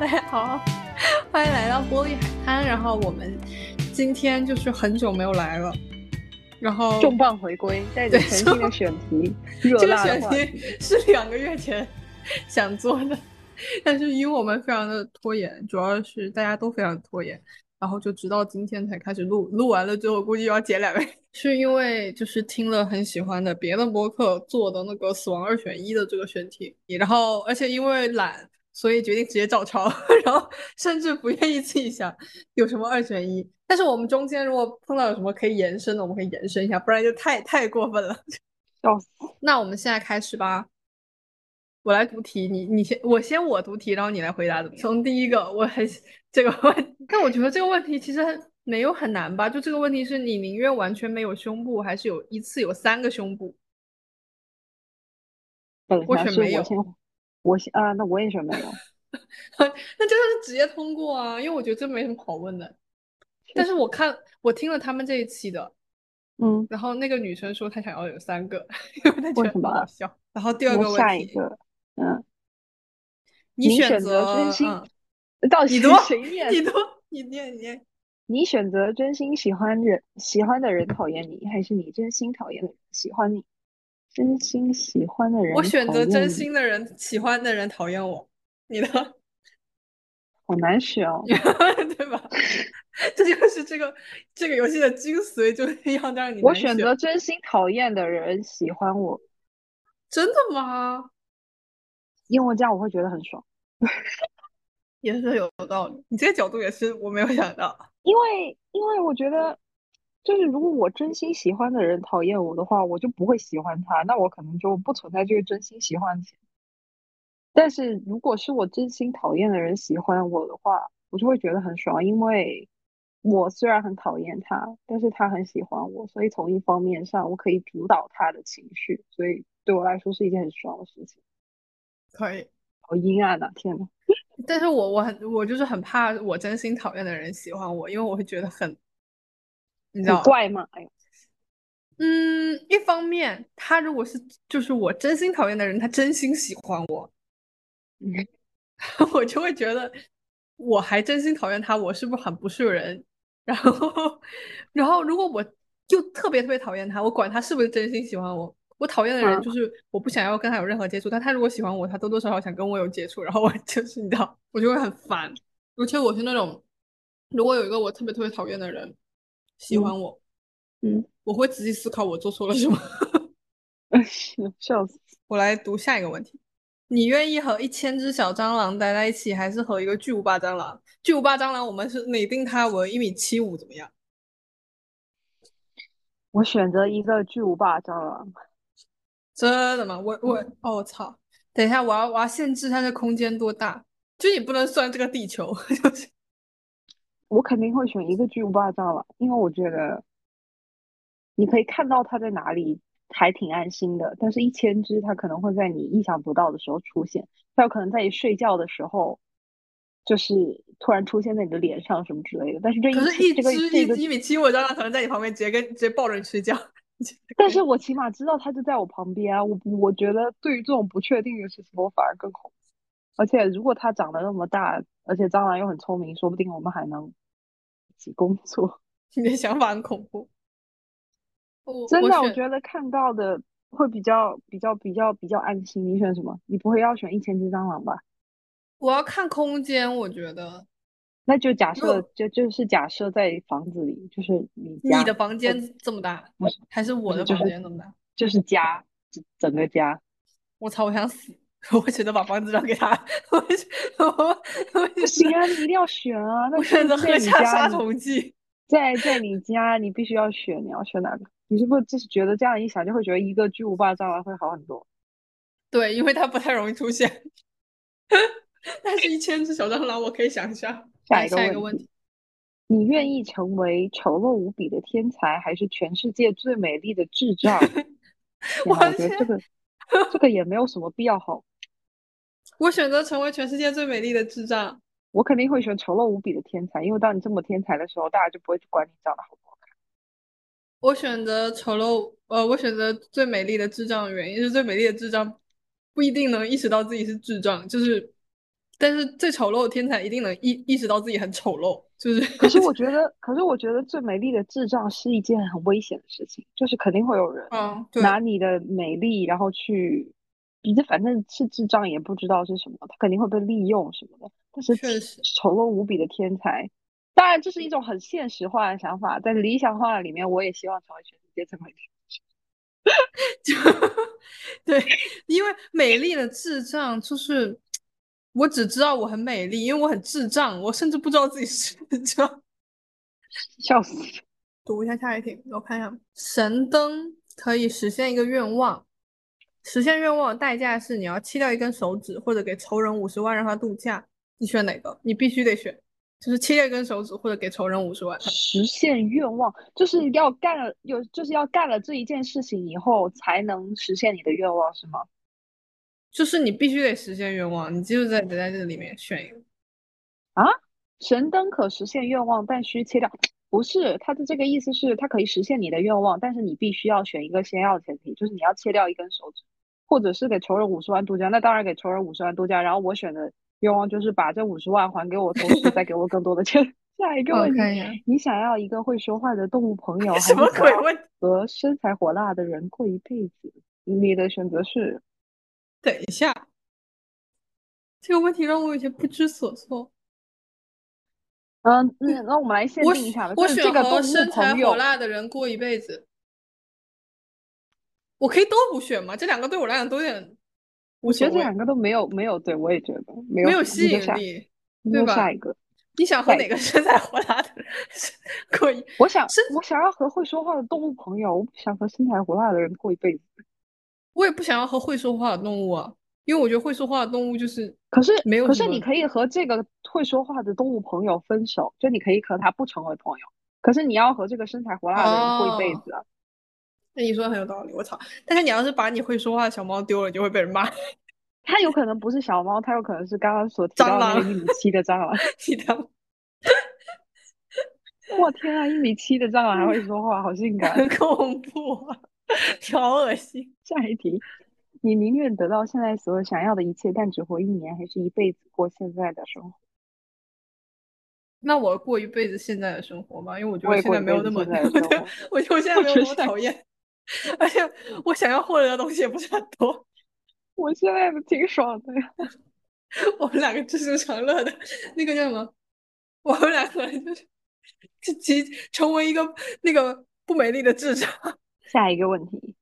大家 好，欢迎来到玻璃海滩。然后我们今天就是很久没有来了，然后重磅回归，带着全新的选题，这个选题 是两个月前想做的，但是因为我们非常的拖延，主要是大家都非常拖延，然后就直到今天才开始录，录完了之后估计要剪两个月，是因为就是听了很喜欢的别的播客做的那个死亡二选一的这个选题，然后而且因为懒。所以决定直接照抄，然后甚至不愿意自己想有什么二选一。但是我们中间如果碰到有什么可以延伸的，我们可以延伸一下，不然就太太过分了。笑死！那我们现在开始吧。我来读题，你你先，我先我读题，然后你来回答。从第一个，我很这个问，但我觉得这个问题其实没有很难吧？就这个问题是你宁愿完全没有胸部，还是有一次有三个胸部？我选没有。我啊，那我也选没有，那真的是直接通过啊，因为我觉得这没什么好问的。但是我看我听了他们这一期的，嗯，然后那个女生说她想要有三个，因为她觉得很好笑。然后第二个问题，下一个，嗯，你选择真心，到底谁念？你读，你念，你念。你选择真心喜欢人，喜欢的人讨厌你，还是你真心讨厌的人喜欢你？真心喜欢的人，我选择真心的人，喜欢的人讨厌我。你呢？好难选哦，对吧？这就是这个这个游戏的精髓，就是要让你我选择真心讨厌的人喜欢我。真的吗？因为这样我会觉得很爽。也是有道理，你这个角度也是我没有想到。因为因为我觉得。就是如果我真心喜欢的人讨厌我的话，我就不会喜欢他，那我可能就不存在这个真心喜欢前。但是如果是我真心讨厌的人喜欢我的话，我就会觉得很爽，因为我虽然很讨厌他，但是他很喜欢我，所以从一方面上我可以主导他的情绪，所以对我来说是一件很爽的事情。可以，好阴暗啊！天呐。但是我我很我就是很怕我真心讨厌的人喜欢我，因为我会觉得很。你知道怪吗？哎嗯，一方面，他如果是就是我真心讨厌的人，他真心喜欢我，嗯，我就会觉得我还真心讨厌他，我是不是很不是人？然后，然后如果我就特别特别讨厌他，我管他是不是真心喜欢我，我讨厌的人就是我不想要跟他有任何接触，但他如果喜欢我，他多多少少想跟我有接触，然后我就 是你知道，我就会很烦，而且我是那种如果有一个我特别特别讨厌的人。喜欢我，嗯，我会仔细思考我做错了什么。笑死！我来读下一个问题：你愿意和一千只小蟑螂待在一起，还是和一个巨无霸蟑螂？巨无霸蟑螂，我们是拟定它为一米七五，怎么样？我选择一个巨无霸蟑螂。真的吗？我我哦，我操！等一下，我要我要限制它的空间多大？就你不能算这个地球，就是。我肯定会选一个巨无霸蟑螂，因为我觉得你可以看到它在哪里，还挺安心的。但是，一千只它可能会在你意想不到的时候出现，它有可能在你睡觉的时候，就是突然出现在你的脸上什么之类的。但是这一只一一米七五蟑螂可能在你旁边直接跟直接抱着你睡觉。但是我起码知道它就在我旁边啊！我我觉得对于这种不确定的事情，我反而更恐惧。而且如果它长得那么大，而且蟑螂又很聪明，说不定我们还能。起工作，你的想法很恐怖。真的，我觉得看到的会比较比较比较比较安心。你选什么？你不会要选一千只蟑螂吧？我要看空间，我觉得。那就假设，就就是假设在房子里，就是你你的房间这么大，还是我的房间这么大？就是家，整个家。我操！我想死。我选择把房子让给他，我我不行啊！你一定要选啊！那选择喝下杀虫剂，在在你家，你必须要选，你要选哪个？你是不是就是觉得这样一想，就会觉得一个巨无霸蟑螂会好很多？对，因为它不太容易出现。但是，一千只小蟑螂，我可以想象。下一个问题：你愿意成为丑陋无比的天才，还是全世界最美丽的智障？我觉得这个这个也没有什么必要好。我选择成为全世界最美丽的智障。我肯定会选丑陋无比的天才，因为当你这么天才的时候，大家就不会去管你长得好不好看。我选择丑陋，呃，我选择最美丽的智障的原因是最美丽的智障不一定能意识到自己是智障，就是但是最丑陋的天才一定能意意识到自己很丑陋，就是。可是我觉得，可是我觉得最美丽的智障是一件很危险的事情，就是肯定会有人拿你的美丽，然后去，你这反正是智障也不知道是什么，他肯定会被利用什么的。但是丑陋无比的天才，当然这是一种很现实化的想法，在理想化的里面，我也希望成为全世界最美丽。就 对，因为美丽的智障就是。我只知道我很美丽，因为我很智障，我甚至不知道自己是智障，笑死！读一下下一题，我看一下。神灯可以实现一个愿望，实现愿望的代价是你要切掉一根手指，或者给仇人五十万让他度假。你选哪个？你必须得选，就是切掉一根手指，或者给仇人五十万。实现愿望就是要干了，有就是要干了这一件事情以后才能实现你的愿望，是吗？就是你必须得实现愿望，你就是在得在这里面选一个啊。神灯可实现愿望，但需切掉。不是他的这个意思是，他可以实现你的愿望，但是你必须要选一个先要前提，就是你要切掉一根手指，或者是给仇人五十万度假。那当然给仇人五十万度假。然后我选的愿望就是把这五十万还给我，同时再给我更多的钱。下一个问题，你想要一个会说话的动物朋友，还是和身材火辣的人过一辈子？你的选择是？等一下，这个问题让我有些不知所措。嗯嗯，那我们来限定一下吧。我选和身材火辣的人过一辈子。我可以都不选吗？这两个对我来讲都有点。我觉得这两个都没有没有，对我也觉得没有没有吸引力，对吧？下一个，你想和哪个身材火辣的人 过一？我想我想要和会说话的动物朋友，我不想和身材火辣的人过一辈子。我也不想要和会说话的动物啊，因为我觉得会说话的动物就是，可是没有，可是你可以和这个会说话的动物朋友分手，就你可以和他不成为朋友，可是你要和这个身材火辣的人过一辈子啊。那你说的很有道理，我操！但是你要是把你会说话的小猫丢了，你就会被人骂。它有可能不是小猫，它有可能是刚刚所提到那个一米七的蟑螂。我 天啊，一米七的蟑螂还会说话，好性感，很恐怖啊！好恶心！下一题，你宁愿得到现在所有想要的一切，但只活一年，还是一辈子过现在的生活？那我过一辈子现在的生活吧，因为我觉得现在没有那么，我觉得我现在没有那么讨厌，而且我想要获得的东西也不是很多。我现在挺爽的呀。我们两个知足常乐的那个叫什么？我们两个就是就其成为一个那个不美丽的智障。下一个问题，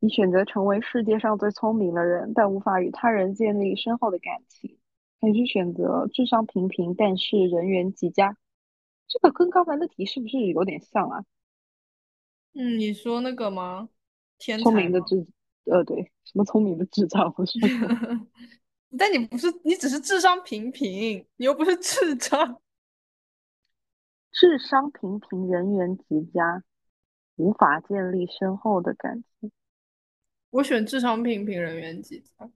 你选择成为世界上最聪明的人，但无法与他人建立深厚的感情，还是选择智商平平但是人缘极佳？这个跟刚才的题是不是有点像啊？嗯，你说那个吗？天聪明的智，呃，对，什么聪明的智障？我说，但你不是，你只是智商平平，你又不是智障。智商平平，人缘极佳。无法建立深厚的感情。我选智商平平，人缘极佳。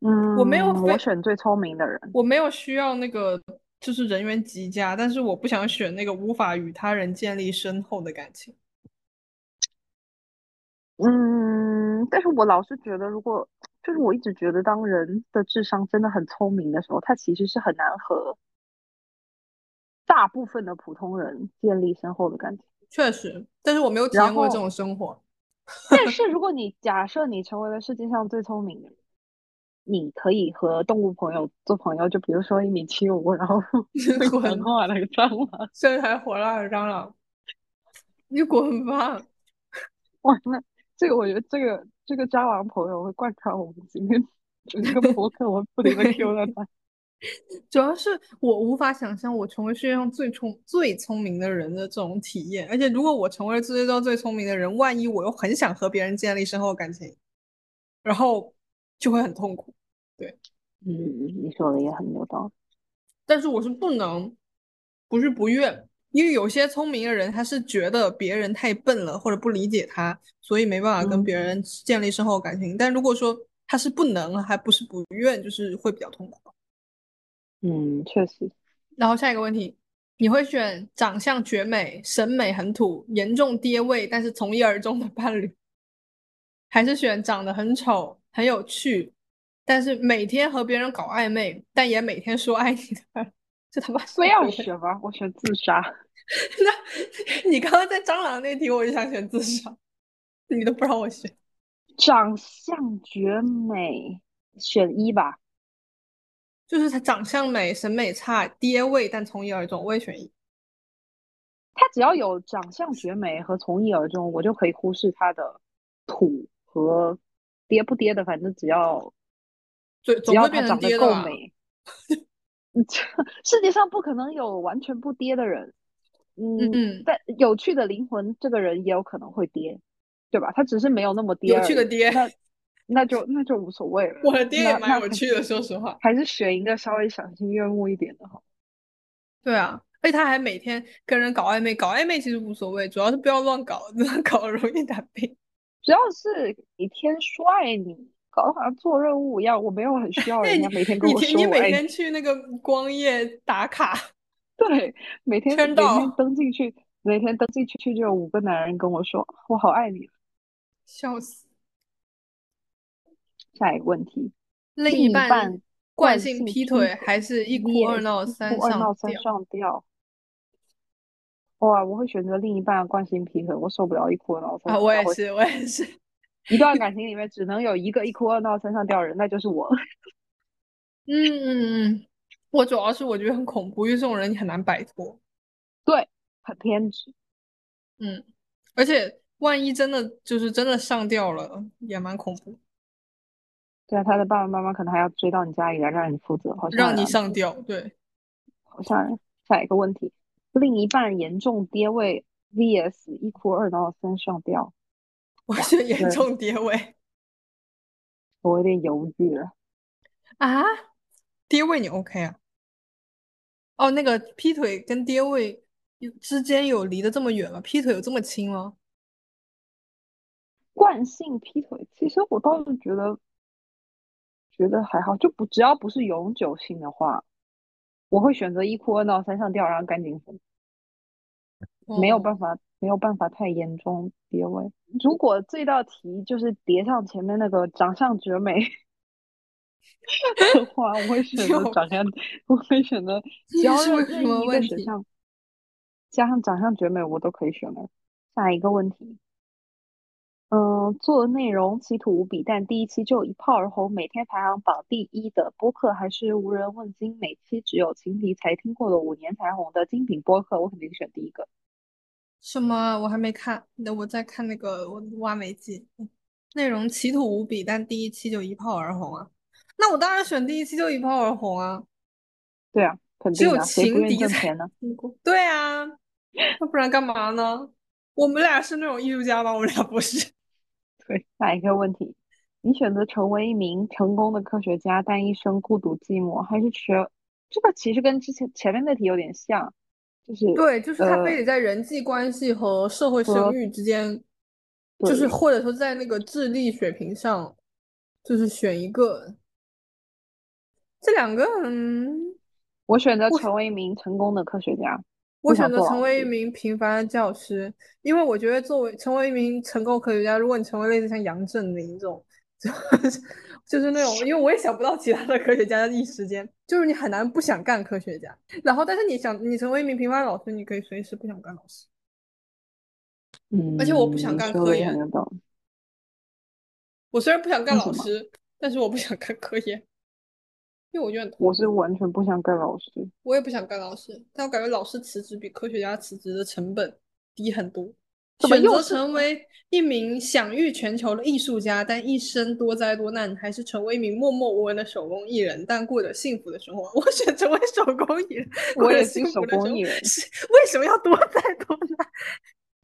嗯，我没有，我选最聪明的人。我没有需要那个，就是人缘极佳，但是我不想选那个无法与他人建立深厚的感情。嗯，但是我老是觉得，如果就是我一直觉得，当人的智商真的很聪明的时候，他其实是很难和大部分的普通人建立深厚的感情。确实，但是我没有体验过这种生活。但是如果你假设你成为了世界上最聪明的人，你可以和动物朋友做朋友，就比如说一米七五，然后 滚话那个蟑螂，身材火辣的蟑螂，你滚吧！哇，那这个我觉得这个这个蟑螂朋友会贯穿我们今天整个博客，我不停的 Q 了他。主要是我无法想象我成为世界上最聪最聪明的人的这种体验，而且如果我成为了世界上最聪明的人，万一我又很想和别人建立深厚感情，然后就会很痛苦。对，嗯，你说的也很有道理。但是我是不能，不是不愿，因为有些聪明的人他是觉得别人太笨了或者不理解他，所以没办法跟别人建立深厚感情。但如果说他是不能，还不是不愿，就是会比较痛苦。嗯，确实。然后下一个问题，你会选长相绝美、审美很土、严重跌位但是从一而终的伴侣，还是选长得很丑、很有趣，但是每天和别人搞暧昧，但也每天说爱你的人，这他妈非要选吗？我选自杀。那 你刚刚在蟑螂那题，我就想选自杀，你都不让我选。长相绝美，选一吧。就是他长相美，审美差，爹味，但从一而终，我也选一。他只要有长相绝美和从一而终，我就可以忽视他的土和爹不爹的，反正只要只要他长得够美。世界上不可能有完全不爹的人。嗯，但有趣的灵魂，这个人也有可能会跌，对吧？他只是没有那么跌。有趣的跌，那那就那就无所谓了。我的店也蛮有趣的，说实话。还是选一个稍微赏心悦目一点的好。对啊，而且他还每天跟人搞暧昧，搞暧昧其实无所谓，主要是不要乱搞，乱搞容易打病。主要是每天说爱你，搞得好像做任务一样，我没有很需要人家每天跟我说你每天去那个光夜打卡。对，每天每天登进去，每天登进去就有五个男人跟我说“我好爱你”，笑死。下一个问题，另一半惯性劈腿还是一哭二闹三上吊？哇，我会选择另一半惯性劈腿，我受不了一哭二闹三。啊，我也 是，我也是。一段感情里面只能有一个一哭二闹三上吊人，那就是我。嗯 嗯嗯。我主要是我觉得很恐怖，因为这种人你很难摆脱，对，很偏执，嗯，而且万一真的就是真的上吊了，也蛮恐怖。对啊，他的爸爸妈妈可能还要追到你家里来让你负责，好像让你上吊，对，好像下一个问题，另一半严重跌位 vs 一哭二闹三上吊，我是严重跌位，我有点犹豫了啊，跌位你 OK 啊？哦，那个劈腿跟跌位之间有离得这么远吗？劈腿有这么亲吗？惯性劈腿，其实我倒是觉得觉得还好，就不只要不是永久性的话，我会选择一哭二闹三上吊，然后赶紧分。没有办法，没有办法太严重跌位。如果这道题就是叠上前面那个长相绝美。的话，我会选择长相，我会选择只要任意一个选项，加上长相绝美，我都可以选了。下一个问题，嗯，做内容奇土无比，但第一期就一炮而红，每天排行榜第一的播客，还是无人问津，每期只有情敌才听过的五年才红的精品播客，我肯定选第一个。什么？我还没看，那我在看那个我挖煤记，内容奇土无比，但第一期就一炮而红啊。那我当然选第一期就一炮而红啊！对啊，肯定的，谁不愿意挣钱呢？对啊，那不然干嘛呢？我们俩是那种艺术家吗？我们俩不是。对，下一个问题，你选择成为一名成功的科学家，但一生孤独寂寞，还是学这个？其实跟之前前面那题有点像，就是对，就是他非得在人际关系和社会声誉之间，就是或者说在那个智力水平上，就是选一个。这两个，嗯，我选择成为一名成功的科学家。我选择成为一名平凡的教师，因为我觉得作为成为一名成功科学家，如果你成为类似像杨振宁这种，就是就是那种，因为我也想不到其他的科学家一时间，就是你很难不想干科学家。然后，但是你想你成为一名平凡老师，你可以随时不想干老师。嗯，而且我不想干科研。我虽然不想干老师，但是我不想干科研。因为我觉得我是完全不想干老师，我也不想干老师，但我感觉老师辞职比科学家辞职的成本低很多。选择成为一名享誉全球的艺术家，但一生多灾多难，还是成为一名默默无闻的手工艺人，但过着幸福的生活？我选成为手工艺人，我也是手工艺人。为什么要多灾多难？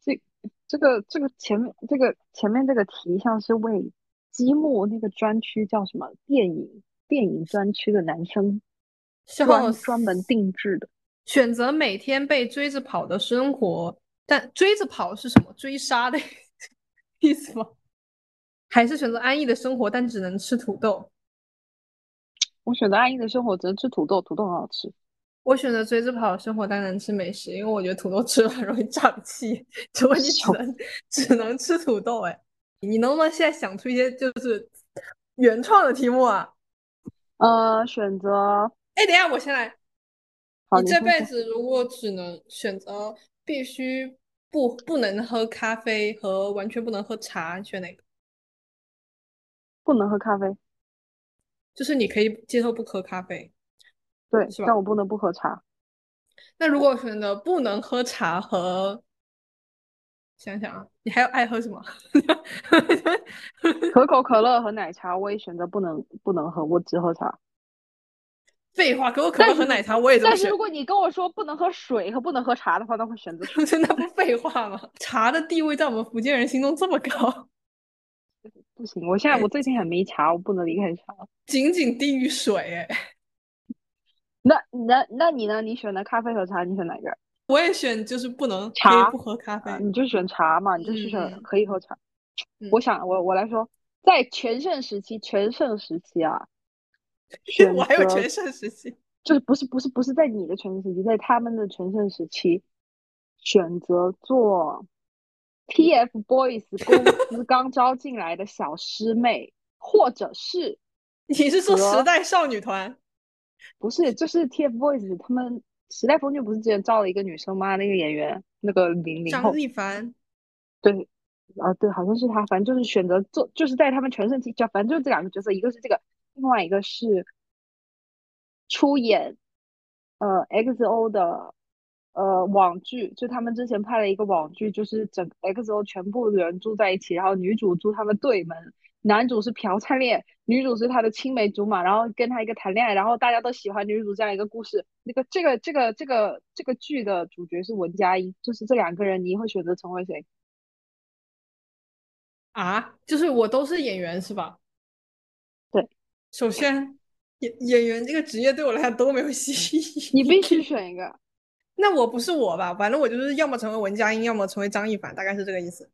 这这个这个前面这个前面这个题像是为积木那个专区叫什么电影？电影专区的男生，专专门定制的，选择每天被追着跑的生活，但追着跑是什么？追杀的意思吗？还是选择安逸的生活，但只能吃土豆？我选择安逸的生活，只能吃土豆，土豆很好吃。我选择追着跑的生活，但能吃美食，因为我觉得土豆吃了很容易胀气，所以你只能只能吃土豆。哎，你能不能现在想出一些就是原创的题目啊？呃，选择哎，等一下，我先来。好，你这辈子如果只能选择必须不不能喝咖啡和完全不能喝茶，你选哪个？不能喝咖啡，就是你可以接受不喝咖啡，对，是吧但我不能不喝茶。那如果选择不能喝茶和，想想啊，你还有爱喝什么？可口可乐和奶茶，我也选择不能不能喝，我只喝茶。废话，可口可乐和奶茶我也这么选但是如，果你跟我说不能喝水和不能喝茶的话，那会选择水。那不废话吗？茶的地位在我们福建人心中这么高，不行，我现在我最近很迷茶，我不能离开茶。仅仅低于水。哎，那那那你呢？你选的咖啡和茶，你选哪个？我也选就是不能茶不喝咖啡啊，。你就选茶嘛，你就是选嗯可以喝茶。嗯我想，我我来说，在全盛时期，全盛时期啊，我还有全盛时期，就是不是不是不是在你的全盛时期，在他们的全盛时期，选择做 TFBOYS 公司刚招进来的小师妹，或者是你是说时代少女团？不是就是 TFBOYS 他们时代峰峻不是之前招了一个女生吗？那个演员，那个零零后张，一凡，对，啊对，好像是他，反正就是选择做，就是在他们全盛期，就反正就是这两个角色，一个是这个，另外一个是出演呃 XO 的呃网剧，就他们之前拍了一个网剧，就是整 XO 全部人住在一起，然后女主住他们对门，男主是朴灿烈，女主是他的青梅竹马，然后跟他一个谈恋爱，然后大家都喜欢女主这样一个故事。那个这个这个这个这个剧的主角是文佳音，就是这两个人，你会选择成为谁？啊，就是我都是演员是吧？对，首先演演员这个职业对我来讲都没有吸引力。你必须选一个。那我不是我吧？反正我就是要么成为文佳音，要么成为张一凡，大概是这个意思。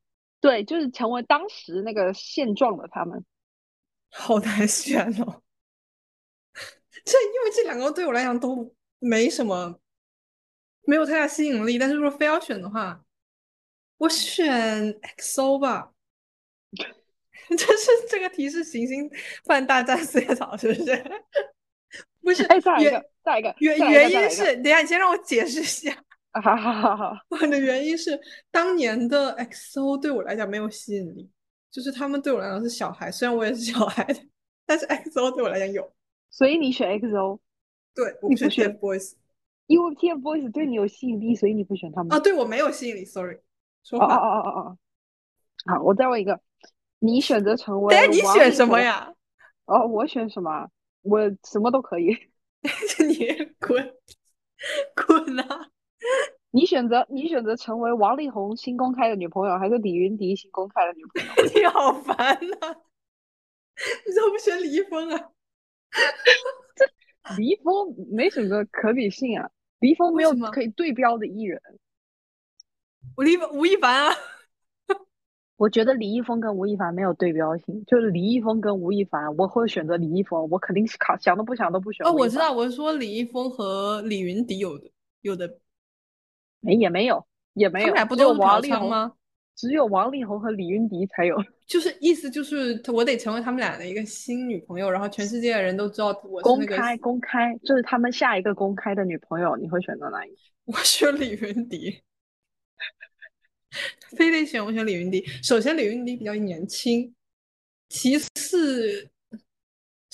对，就是成为当时那个现状的他们。好难选哦。这因为这两个对我来讲都没什么，没有太大吸引力。但是如果非要选的话，我选 XO 吧。这是这个题是行星犯大战四叶草是不是？不是，哎，再来一原个，再来一个，原原因是，等一下你先让我解释一下。啊哈哈哈哈！我的原因是当年的 XO 对我来讲没有吸引力，就是他们对我来讲是小孩，虽然我也是小孩，但是 XO 对我来讲有。所以你选 XO，对，我不选你不选 TFBOYS 因为 TFBOYS 对你有吸引力，所以你不选他们。啊，对我没有吸引力，sorry，说哦哦。哦哦哦！好，我再问一个，你选择成为等下你选什么？呀？哦，我选什么？我什么都可以。你滚 滚啊！你选择你选择成为王力宏新公开的女朋友，还是李云迪新公开的女朋友？你好烦呐、你怎么不选李易峰啊？这 李易峰没什么可比性啊，李易峰没有可以对标的艺人。吴亦吴亦凡啊？我觉得李易峰跟吴亦凡没有对标性，就是李易峰跟吴亦凡，我会选择李易峰，我肯定是考想都不想都不选。哦，我知道，，我是说李易峰和李云迪有的有的，没也没有也没有，他们俩不都是王力宏？吗？只有王力宏和李云迪才有 就是意思就是我得成为他们俩的一个新女朋友，然后全世界的人都知道我是那个。公开公开，就是他们下一个公开的女朋友，你会选择哪一个？我选李云迪，非得选我选李云迪。首先，李云迪比较年轻，其次，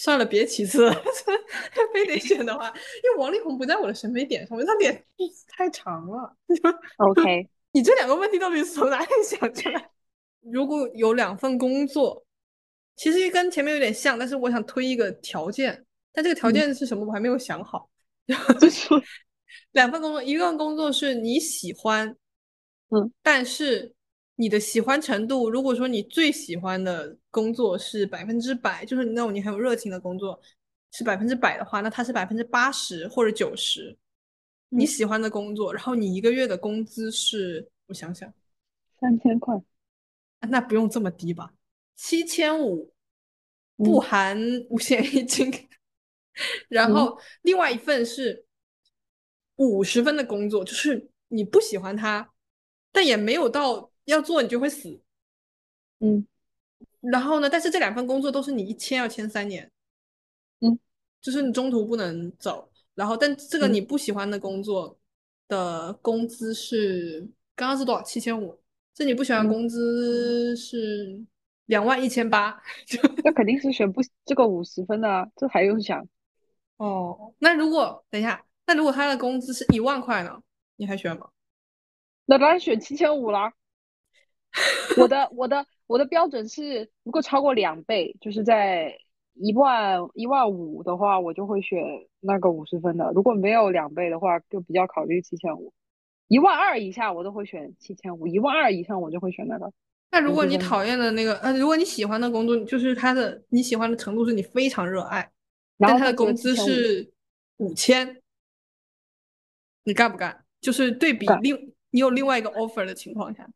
算了，别其次了。非得选的话，因为王力宏不在我的审美点上面，他脸太长了。OK，你这两个问题到底是从哪里想出来？如果有两份工作，其实跟前面有点像，但是我想推一个条件，但这个条嗯件是什么我还没有想好。就 是两份工作，一份工作是你喜欢，嗯，但是你的喜欢程度，如果说你最喜欢的工作是百分之百，就是那种你很有热情的工作是百分之百的话，那它是百分之八十或者九十，你嗯。喜欢的工作，然后你一个月的工资是，我想想，三千块，啊那不用这么低吧，七千五，不嗯。含五险一金。然嗯。后另外一份是五十分的工作，就是你不喜欢它，但也没有到要做你就会死。嗯然后呢，但是这两份工作都是你一签要签三年。嗯，就是你中途不能走。然后，但这个嗯你不喜欢的工作的工资是刚刚是多少？七千五。这你不喜欢嗯工资是两万一千八。就那肯定是选不这个五十分的啊，这还用想？哦，那如果等一下，那如果他的工资是一万块呢？你还选吗？那当然选七千五啦。我的我的我的标准是，如果超过两倍，就是在一万一万五的话，我就会选那个五十分的；如果没有两倍的话，就比较考虑七千五。一万二以下我都会选七千五，一万二以上我就会选那个。那如果50分的你讨厌的那个，呃，如果你喜欢的工作，就是他的你喜欢的程度是你非常热爱，但然后他的工资7500是五千，你干不干？就是对比另你有另外一个 offer 的情况下，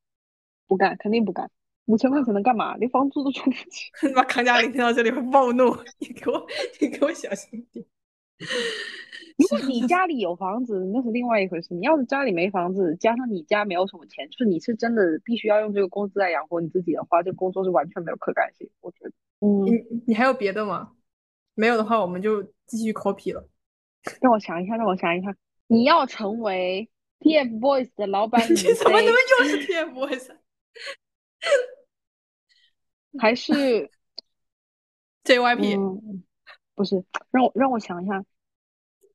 不干，肯定不干。五千块钱能干嘛？连房租都出不起。你把康佳玲听到这里会暴怒，你给我你给我小心点。如果 你家里有房子，那是另外一回事。你要是家里没房子，加上你家没有什么钱，就是你是真的必须要用这个工资来养活你自己的话，这个工作是完全没有可干性。我觉得，嗯，你你还有别的吗？没有的话，我们就继续 copy 了。让我想一下，让我想一下，你要成为 TFBOYS 的老板你怎么怎么，又是 TFBOYS？还是 JYP，、嗯，不是，让我让我想一下，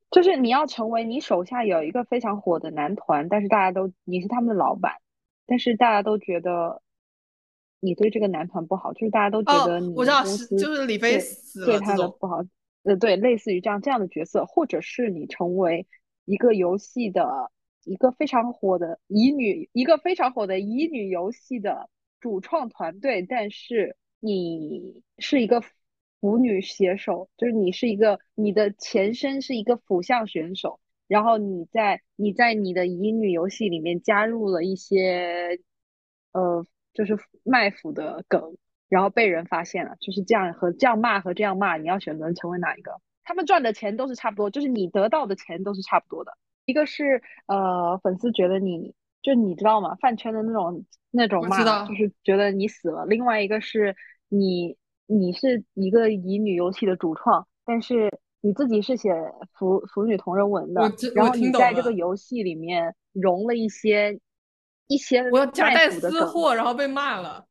就是你要成为你手下有一个非常火的男团，但是大家都你是他们的老板，但是大家都觉得你对这个男团不好，就是大家都觉哦得你我知道是公司就是李飞对他的不好，呃，对，类似于这样这样的角色，或者是你成为一个游戏的一个非常火的乙女，一个非常火的乙女游戏的主创团队，但是你是一个腐女写手，就是你是一个你的前身是一个腐向选手，然后你在你在你的乙女游戏里面加入了一些呃，就是卖腐的梗，然后被人发现了，就是这样和这样骂和这样骂，你要选择成为哪一个？他们赚的钱都是差不多，就是你得到的钱都是差不多的。一个是呃，粉丝觉得你就你知道吗？饭圈的那种那种骂，就是觉得你死了。另外一个是你你是一个乙女游戏的主创，但是你自己是写腐腐女同人文的然后你在这个游戏里面融了一些一些我要夹带私货，然后被骂了。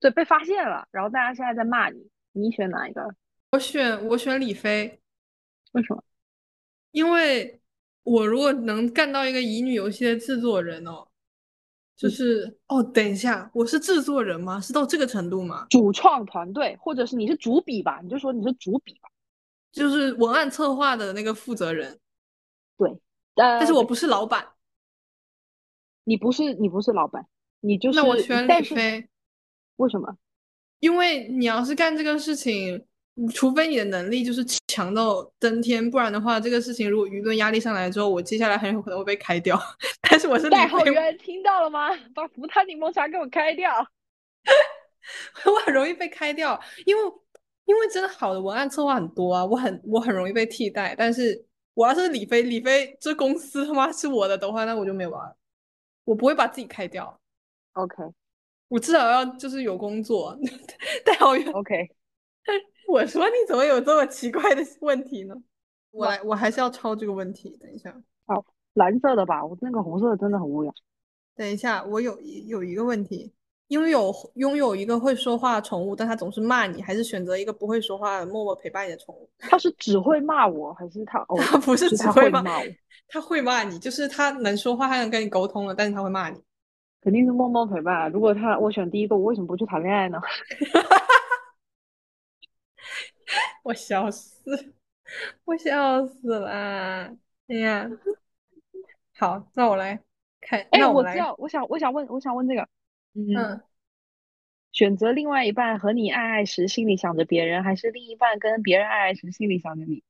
对，被发现了，然后大家现在在骂你，你选哪一个？我选我选李飞，为什么？因为我如果能干到一个乙女游戏的制作人哦，就是哦，等一下，我是制作人吗？是到这个程度吗？主创团队，或者是你是主笔吧，你就说你是主笔吧。就是文案策划的那个负责人，对，呃，但是我不是老板，你不是你不是老板，你就是，那我选但飞，为什么？因为你要是干这个事情，除非你的能力就是强到登天，不然的话，这个事情如果舆论压力上来之后，我接下来很有可能会被开掉。但是我是李代号员，听到了吗？把福他柠檬茶给我开掉。我很容易被开掉，因为因为真的好的文案策划很多啊，我很我很容易被替代。但是我要是李飞，李飞这公司他妈是我的的话，那我就没玩了，我不会把自己开掉，OK 我至少要就是有工作。代号员，OK，我说你怎么有这么奇怪的 问题呢？我来，我还是要抄这个问题。等一下，好蓝色的吧，我那个红色的真的很无聊。等一下，我有一有一个问题，拥有拥有一个会说话的宠物，但它总是骂你，还是选择一个不会说话的默默陪伴你的宠物？他是只会骂我，还是他？哦，他不是只会骂我，他会骂你，就是他能说话，他能跟你沟通了，但是他会骂你。肯定是默默陪伴啊。如果他我选第一个，我为什么不去谈恋爱呢？我笑死，我笑死啦！哎呀，好，那我来看，哎，我知道，我想我想问，我想问这个，嗯，嗯，选择另外一半和你爱爱时心里想着别人，还是另一半跟别人爱爱时心里想着你？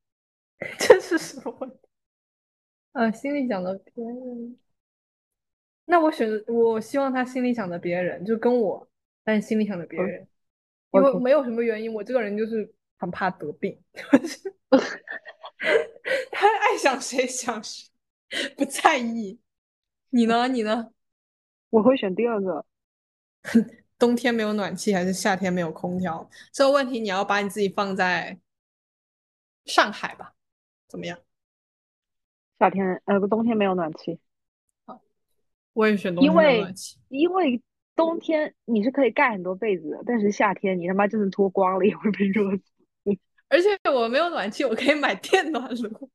这是什么问题？呃，心里想着别人，那我选择，我希望他心里想着别人，就跟我，但心里想着别嗯人，因为 OK 没有什么原因，我这个人就是很怕得病，他爱想谁想谁，不在意。你呢？你呢？我会选第二个。冬天没有暖气还是夏天没有空调？这个问题你要把你自己放在上海吧，怎么样？夏天呃不冬天没有暖气，好我也选冬天没有为暖气。因为冬天你是可以盖很多被子的，但是夏天你他妈就是脱光了也会被热死。而且我没有暖气，我可以买电暖炉。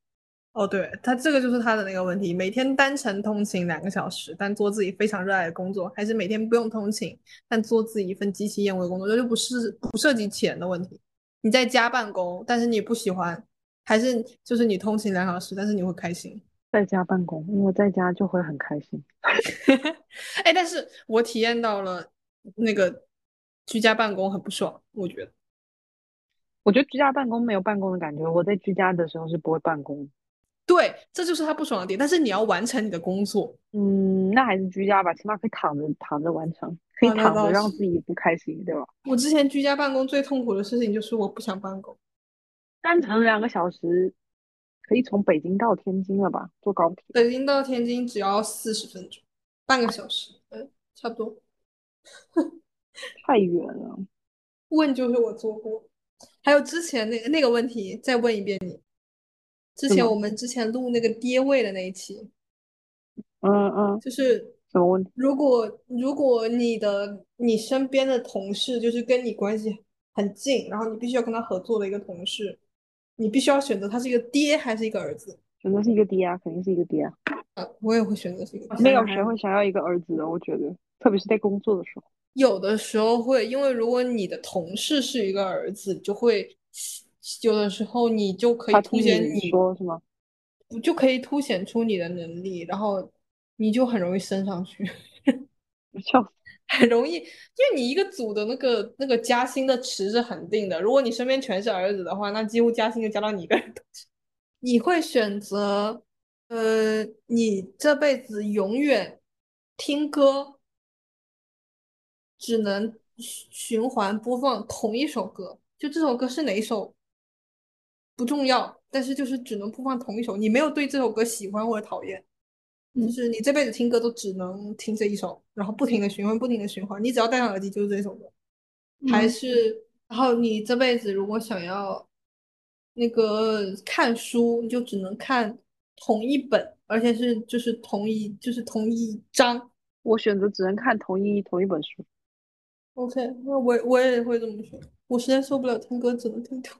哦，对，他这个就是他的那个问题，每天单程通勤两个小时，但做自己非常热爱的工作，还是每天不用通勤，但做自己一份极其厌恶的工作，这就不是不涉及钱的问题。你在家办公，但是你不喜欢，还是就是你通勤两小时，但是你会开心。在家办公，因为在家就会很开心。哎，但是我体验到了那个居家办公很不爽，我觉得。我觉得居家办公没有办公的感觉，我在居家的时候是不会办公。对，这就是他不爽的点。但是你要完成你的工作，嗯，那还是居家吧，起码可以躺着躺着完成，可以躺着让自己不开心，对吧？我之前居家办公最痛苦的事情就是我不想办公。单程两个小时，可以从北京到天津了吧？坐高铁。北京到天津只要四十分钟，半个小时，嗯，差不多。太远了。问就是我做过，还有之前那个那个问题，再问一遍你。之前我们之前录那个跌位的那一期，嗯嗯，就是什么问题？如果如果你的你身边的同事就是跟你关系很近，然后你必须要跟他合作的一个同事，你必须要选择他是一个爹还是一个儿子？选择是一个爹啊，肯定是一个爹啊。啊，我也会选择是一个爹。没有谁会想要一个儿子的，我觉得，特别是在工作的时候。有的时候会，因为如果你的同事是一个儿子，就会有的时候你就可以凸显你，说是吗？不就可以凸显出你的能力，然后你就很容易升上去，笑死！很容易，因为你一个组的那个那个加薪的池是恒定的，如果你身边全是儿子的话，那几乎加薪就加到你一个人头上。你会选择，呃，你这辈子永远听歌，只能循循环播放同一首歌，就这首歌是哪一首不重要，但是就是只能播放同一首，你没有对这首歌喜欢或者讨厌，就嗯是你这辈子听歌都只能听这一首，然后不停的循环，不停的循环，你只要戴上耳机就是这首歌，还嗯是，然后你这辈子如果想要那个看书，你就只能看同一本，而且是就是同一就是同一章。我选择只能看同一同一本书。OK，那我我也会这么选，我实在受不了听歌，只能听同。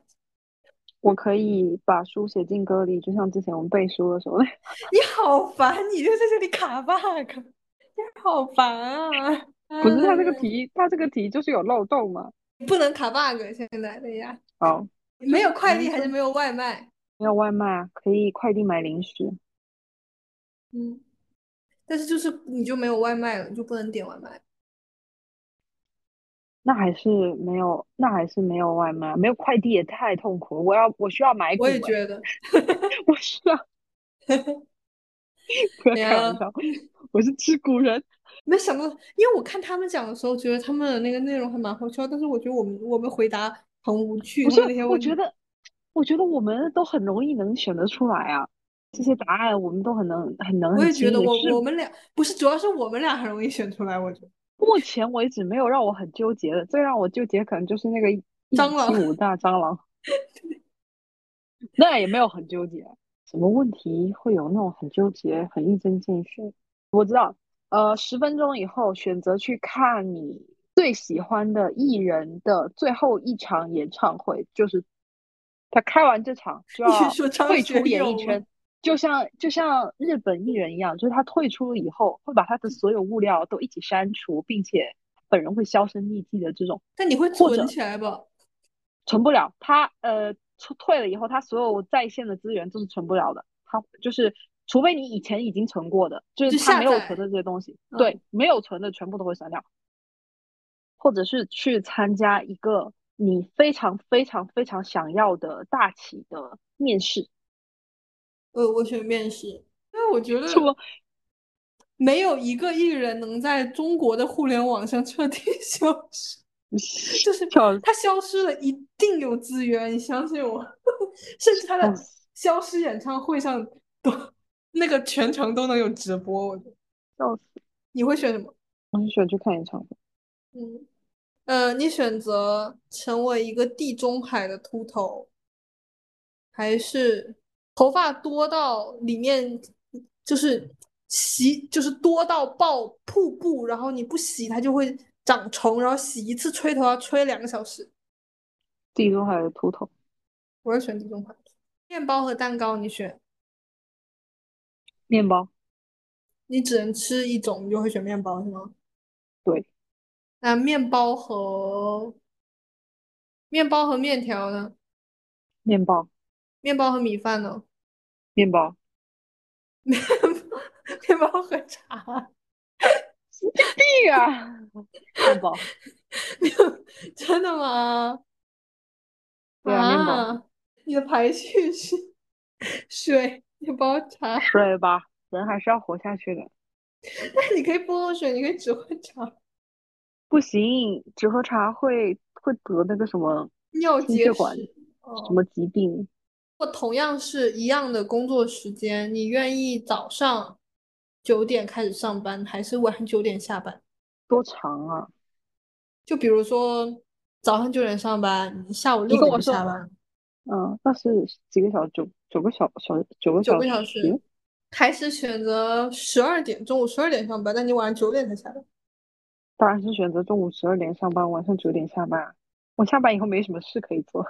我可以把书写进歌里，就像之前我们背书的时候。你好烦，你就在这里卡 bug，你好烦啊！不是他这个哎题，他这个题就是有漏洞嘛。不能卡 bug，现在的呀，好，没有快递嗯还是没有外卖？没有外卖啊，可以快递买零食。嗯，但是就是你就没有外卖了，你就不能点外卖。那还是没有，那还是没有外卖，没有快递也太痛苦了。我要，我需要买股、我也欸，觉得，我需要，不要开玩笑，我是吃古人。没想到，因为我看他们讲的时候，觉得他们的那个内容还蛮好笑，但是我觉得我们我们回答很无趣，不是。我觉得，我觉得我们都很容易能选得出来啊，这些答案我们都很能很能很我也觉得我我们俩不是，主要是我们俩很容易选出来，我觉得。目前为止没有让我很纠结的，最让我纠结可能就是那个一蟑螂七五大蟑螂，那也没有很纠结。什么问题会有那种很纠结、很一针见血？我知道，呃，十分钟以后选择去看你最喜欢的艺人的最后一场演唱会，就是他开完这场就 要退出演艺圈，就像就像日本艺人一样，就是他退出了以后，会把他的所有物料都一起删除，并且本人会销声匿迹的这种，但你会存起来吧？存不了。他呃出退了以后，他所有在线的资源都是存不了的。他就是除非你以前已经存过的，就是他没有存的这些东西，嗯对，没有存的全部都会删掉，或者是去参加一个你非常非常非常想要的大企的面试，呃，我选面试，因为我觉得？没有一个艺人能在中国的互联网上彻底 消失，就是笑他消失了，一定有资源，你相信我。甚至他的消失演唱会上都那个全程都能有直播，我觉得。笑死！你会选什么？我是选去看演唱会，嗯，呃，你选择成为一个地中海的秃头，还是头发多到里面就是洗就是多到爆瀑布，然后你不洗它就会长虫，然后洗一次吹头要吹两个小时。地中海的秃头，我是选地中海。面包和蛋糕你选？面包。你只能吃一种，你就会选面包是吗？对。那面包和面包和面条呢？面包。面包和米饭呢？面包。面 包面包喝茶。神经病啊！面包。真的吗？对啊，面包。你的排序是水、面包、茶。水吧，人还是要活下去的。但你可以不喝水，你可以只喝茶。不行，只喝茶会会得那个什么尿结石，什么疾病。或同样是一样的工作时间，你愿意早上九点开始上班，还是晚上九点下班？多长啊？就比如说早上九点上班，下午六点下班。嗯，那是几个小时？九九个小小九个九个小时，还是选择十二点中午十二点上班，但你晚上九点才下班？当然是选择中午十二点上班，晚上九点下班。我下班以后没什么事可以做，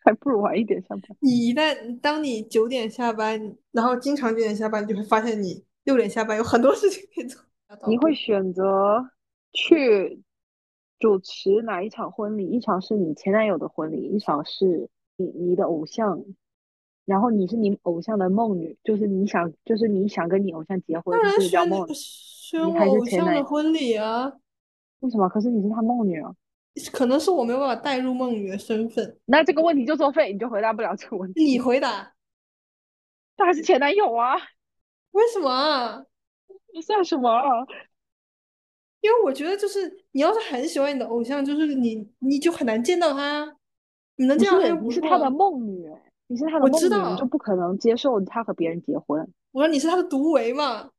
还不如晚一点下班。你一旦当你九点下班，然后经常九点下班，你就会发现你六点下班有很多事情可以做。你会选择去？主持哪一场婚礼？一场是你前男友的婚礼，一场是你你的偶像，然后你是你偶像的梦女，就是你想就是你想跟你偶像结婚，就是叫梦女。你还是前男友的婚礼啊？为什么？可是你是他梦女啊？可能是我没有办法带入梦女的身份。那这个问题就作废，你就回答不了这个问题。你回答。他还是前男友啊？为什么？你算什么啊？因为我觉得，就是你要是很喜欢你的偶像，就是你，你就很难见到他。你能见到他，你是他的梦女，你是他的梦女，你就不可能接受他和别人结婚。我说你是他的独唯嘛？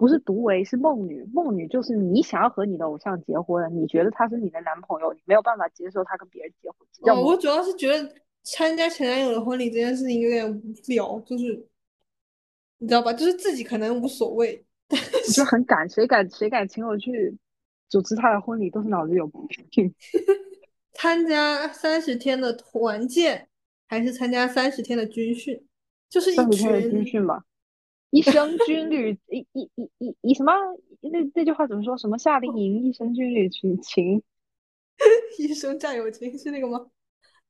不是独唯，是梦女。梦女就是你想要和你的偶像结婚，你觉得他是你的男朋友，你没有办法接受他跟别人结婚。哦，我主要是觉得参加前男友的婚礼这件事情有点无聊，就是你知道吧？就是自己可能无所谓。我就很敢，谁敢谁敢请我去主持他的婚礼，都是脑子有病。参加三十天的团建，还是参加三十天的军训？就是三十天的军训吧。一生军旅，一一一一一什么？那那句话怎么说？什么夏令营，一生军旅情情，一生战友情是那个吗？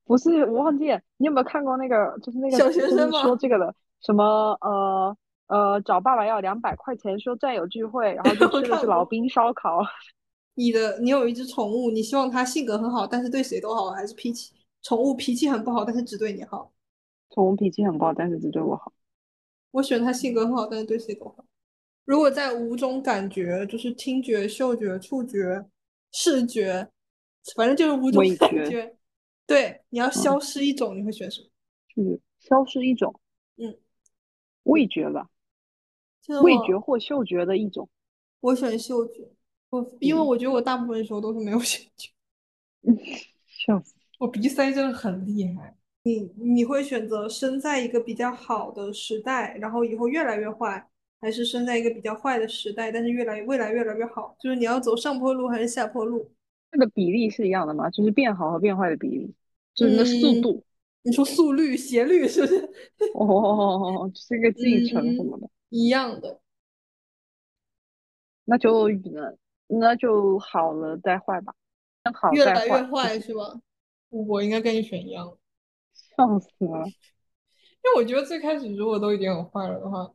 不是，我忘记了。你有没有看过那个？就是那个小学生说这个的，什么呃。呃，找爸爸要两百块钱，说战友聚会，然后就 吃的是老兵烧烤。你的，你有一只宠物，你希望它性格很好，但是对谁都好，还是脾气？宠物脾气很不好，但是只对你好。宠物脾气很不好，但是只对我好。我选他性格很好，但是对谁都好。如果在五种感觉，就是听觉、嗅觉、触觉、视觉，反正就是五种感觉。对，你要消失一种，你会选什么？是，消失一种。嗯，味觉吧。味觉或嗅觉的一种，我选嗅觉，我因为我觉得我大部分时候都是没有嗅觉。笑死！我鼻塞真的很厉害。你你会选择生在一个比较好的时代，然后以后越来越坏，还是生在一个比较坏的时代，但是越来未来越来越好？就是你要走上坡路还是下坡路？那个比例是一样的吗？就是变好和变坏的比例，就是那速度。你说速率、斜率是不是？哦，是一个 进程什么的。一样的，那就那那就好了再坏吧，好越来越坏是吧？我应该跟你选一样，笑死了。因为我觉得最开始如果都已经很坏了的话，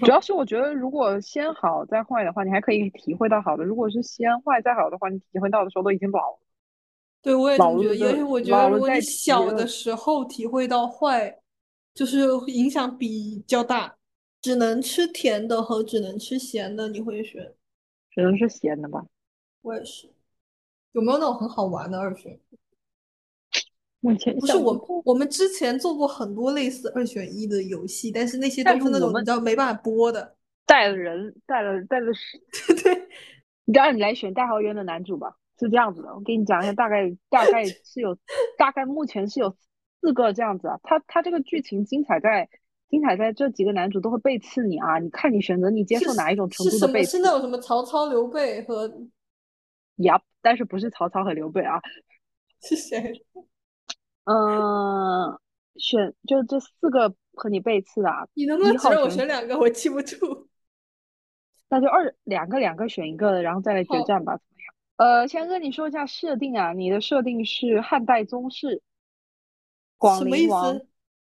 主要是我觉得如果先好再坏的话，你还可以体会到好的；如果是先坏再好的话，你体会到的时候都已经老了。对，我也这么觉得。因为我觉得，如果你小的时候体会到坏，就是影响比较大。只能吃甜的和只能吃咸的，你会选？只能吃咸的吧。我也是。有没有那种很好玩的二选？目前不是我，我们之前做过很多类似二选一的游戏，但是那些都是那种你知道没办法播的。带了人，带了带了是，对。你让你来选大豪园的男主吧，是这样子的。我给你讲一下，大概大概是有，大概目前是有四个这样子啊，他他这个剧情精彩在精彩在这几个男主都会背刺你啊，你看你选择你接受哪一种程度的背刺。是那种什么曹操、刘备和，呀，但是不是曹操和刘备啊？是谁？嗯，选就这四个和你背刺啊。你能不能只让我选两个？我记不住。那就二两个两个选一个，然后再来决战吧，怎么样？呃，先跟你说一下设定啊，你的设定是汉代宗室，广陵王，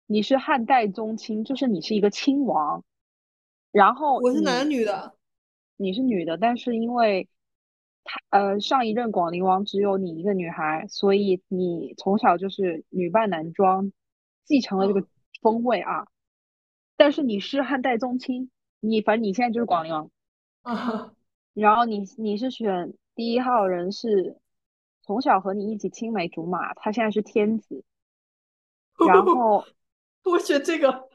你是汉代宗亲，就是你是一个亲王。然后我是男的女的？你是女的，但是因为他呃上一任广陵王只有你一个女孩，所以你从小就是女扮男装，继承了这个封位啊。但是你是汉代宗亲，你反正你现在就是广陵王。啊，然后你你是选第一号人是从小和你一起青梅竹马，他现在是天子，然后 我选这个，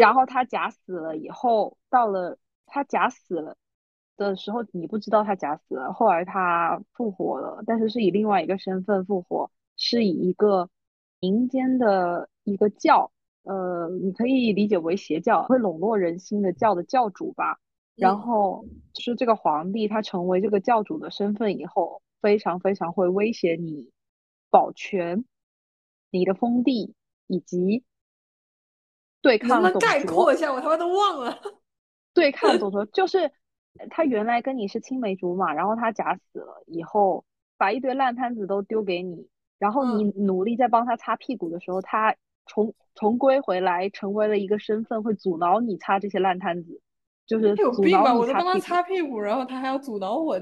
然后他假死了以后，到了他假死了的时候，你不知道他假死了，后来他复活了，但是是以另外一个身份复活，是以一个民间的一个教，呃，你可以理解为邪教，会笼络人心的教的教主吧。然后就是这个皇帝，他成为这个教主的身份以后，非常非常会威胁你保全你的封地，以及对抗。能概括一下？我他妈都忘了。对抗左左，就是他原来跟你是青梅竹马，然后他假死了以后，把一堆烂摊子都丢给你，然后你努力在帮他擦屁股的时候，他重重归回来，成为了一个身份，会阻挠你擦这些烂摊子。就是有病吧！我在帮他擦屁股，然后他还要阻挠我。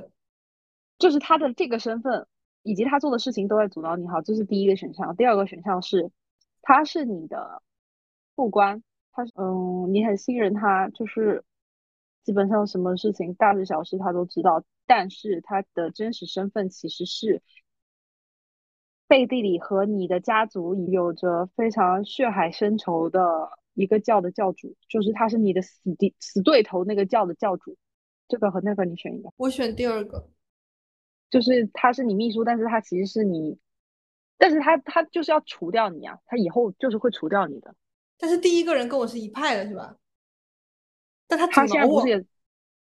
就是他的这个身份以及他做的事情都在阻挠你。好，这是第一个选项。第二个选项是，他是你的副官，他嗯，你很信任他，就是基本上什么事情大事小事他都知道。但是他的真实身份其实是背地里和你的家族有着非常血海深仇的。一个教的教主，就是他是你的死敌死对头，那个教的教主，这个和那个你选一个。我选第二个，就是他是你秘书，但是他其实是你，但是他他就是要除掉你啊，他以后就是会除掉你的。但是第一个人跟我是一派的，是吧？但他他现在不是也，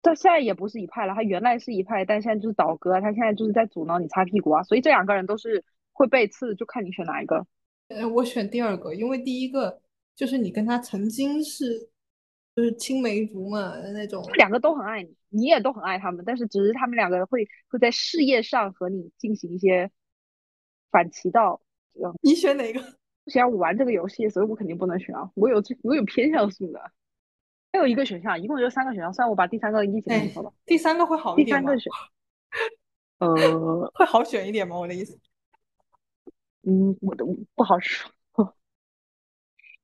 他现在也不是一派了，他原来是一派，但现在就是倒戈，他现在就是在阻挠你擦屁股啊，所以这两个人都是会被刺，就看你选哪一个。呃，我选第二个，因为第一个。就是你跟他曾经是，就是青梅竹马的那种，两个都很爱你，你也都很爱他们，但是只是他们两个会会在事业上和你进行一些反其道。你选哪个？不行，我玩这个游戏，所以我肯定不能选啊，我有这我有偏向性的。还有一个选项，一共就三个选项，算，我把第三个一起说吧。第三个会好一点吗？第三个选，呃，会好选一点吗？我的意思。嗯，我都不好说。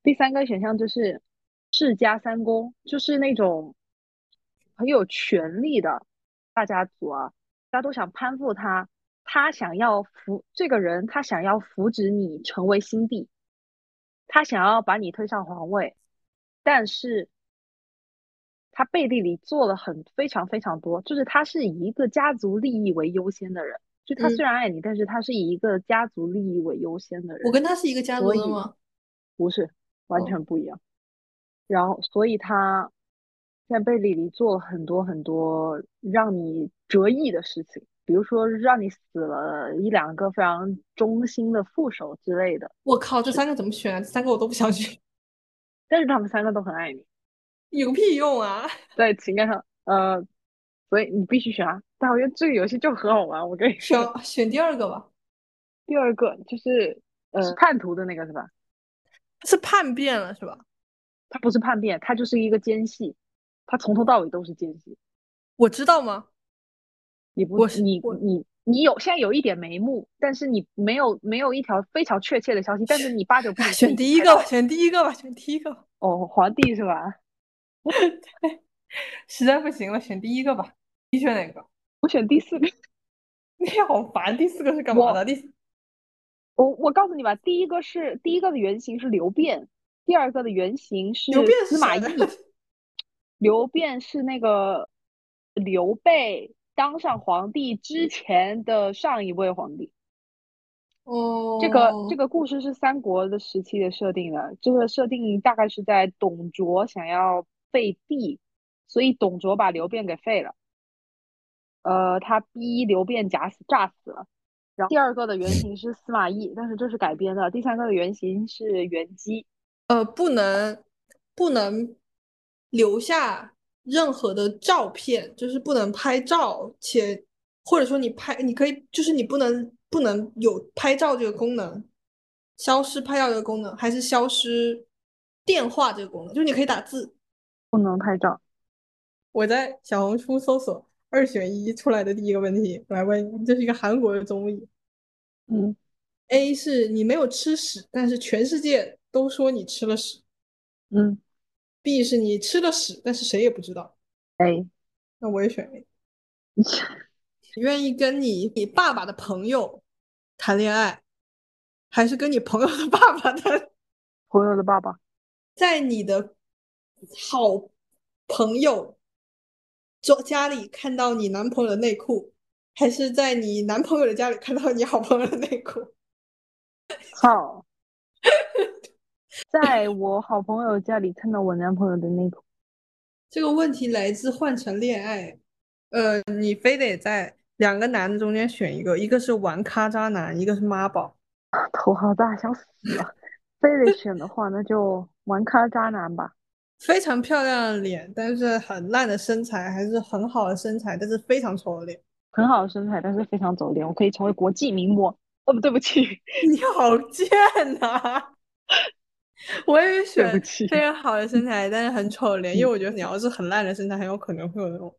第三个选项就是世家三公，就是那种很有权力的大家族啊，大家都想攀附他，他想要扶这个人，他想要扶植你成为新帝，他想要把你推上皇位，但是他背地里做了很非常非常多，就是他是以一个家族利益为优先的人，就他虽然爱你，但是他是以一个家族利益为优先的人。我跟他是一个家族的吗？不是。完全不一样，然后所以他在背地里做了很多很多让你折翼的事情，比如说让你死了一两个非常忠心的副手之类的。我靠，这三个怎么选？这三个我都不想选，但是他们三个都很爱你，有屁用啊！在情感上，呃，所以你必须选啊！但我觉得这个游戏就很好玩，我跟你说，选选第二个吧。第二个就是呃叛徒的那个是吧？是叛变了是吧？他不是叛变，他就是一个奸细，他从头到尾都是奸细。我知道吗？你不，你你你有现在有一点眉目，但是你没有没有一条非常确切的消息，但是你八九不离十。选第一个吧，选第一个吧，选第一个。哦，皇帝是吧？对，实在不行了，选第一个吧。你选哪个？我选第四个。你好烦，第四个是干嘛的？第。我我告诉你吧，第一个是第一个的原型是刘辩，第二个的原型是司马懿。刘辩是那个刘备当上皇帝之前的上一位皇帝。哦，这个这个故事是三国的时期的设定的，这个设定大概是在董卓想要废帝，所以董卓把刘辩给废了。呃，他逼刘辩假死炸死了。然后第二个的原型是司马懿，但是这是改编的。第三个的原型是袁基。呃，不能不能留下任何的照片，就是不能拍照，且或者说你拍，你可以就是你不能不能有拍照这个功能，消失拍照这个功能，还是消失电话这个功能，就是你可以打字，不能拍照。我在小红书搜索。二选一出来的第一个问题，我来问你，这是一个韩国的综艺。嗯，A 是你没有吃屎，但是全世界都说你吃了屎。嗯，B 是你吃了屎，但是谁也不知道。A，那我也选 A。你愿意跟你你爸爸的朋友谈恋爱，还是跟你朋友的爸爸谈？朋友的爸爸，在你的好朋友。在家里看到你男朋友的内裤，还是在你男朋友的家里看到你好朋友的内裤？好，在我好朋友家里看到我男朋友的内裤。这个问题来自《换成恋爱》。呃，你非得在两个男的中间选一个，一个是玩咖渣男，一个是妈宝。头好大，想死了。非得选的话，那就玩咖渣男吧。非常漂亮的脸，但是很烂的身材，还是很好的身材，但是非常丑的脸。很好的身材，但是非常丑的脸。我可以成为国际名模。哦不对不起，你好贱呐！我也选非常好的身材，但是很丑的脸，因为我觉得你要是很烂的身材，很有可能会有那种。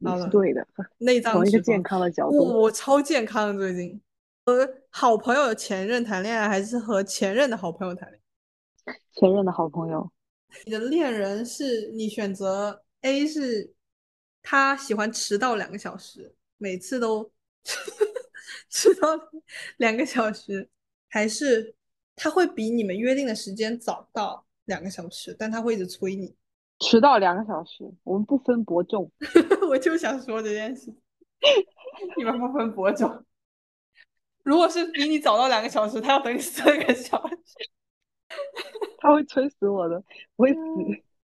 是对的，内脏。从一个健康的角度，我超健康最近。和好朋友的前任谈恋爱，还是和前任的好朋友谈恋爱？前任的好朋友。你的恋人是你选择 A 是，他喜欢迟到两个小时，每次都 迟到两个小时，还是他会比你们约定的时间早到两个小时，但他会一直催你。迟到两个小时，我们不分伯仲。我就想说这件事，你们不分伯仲。如果是比你早到两个小时，他要等你四个小时。他会催死我的，我会死，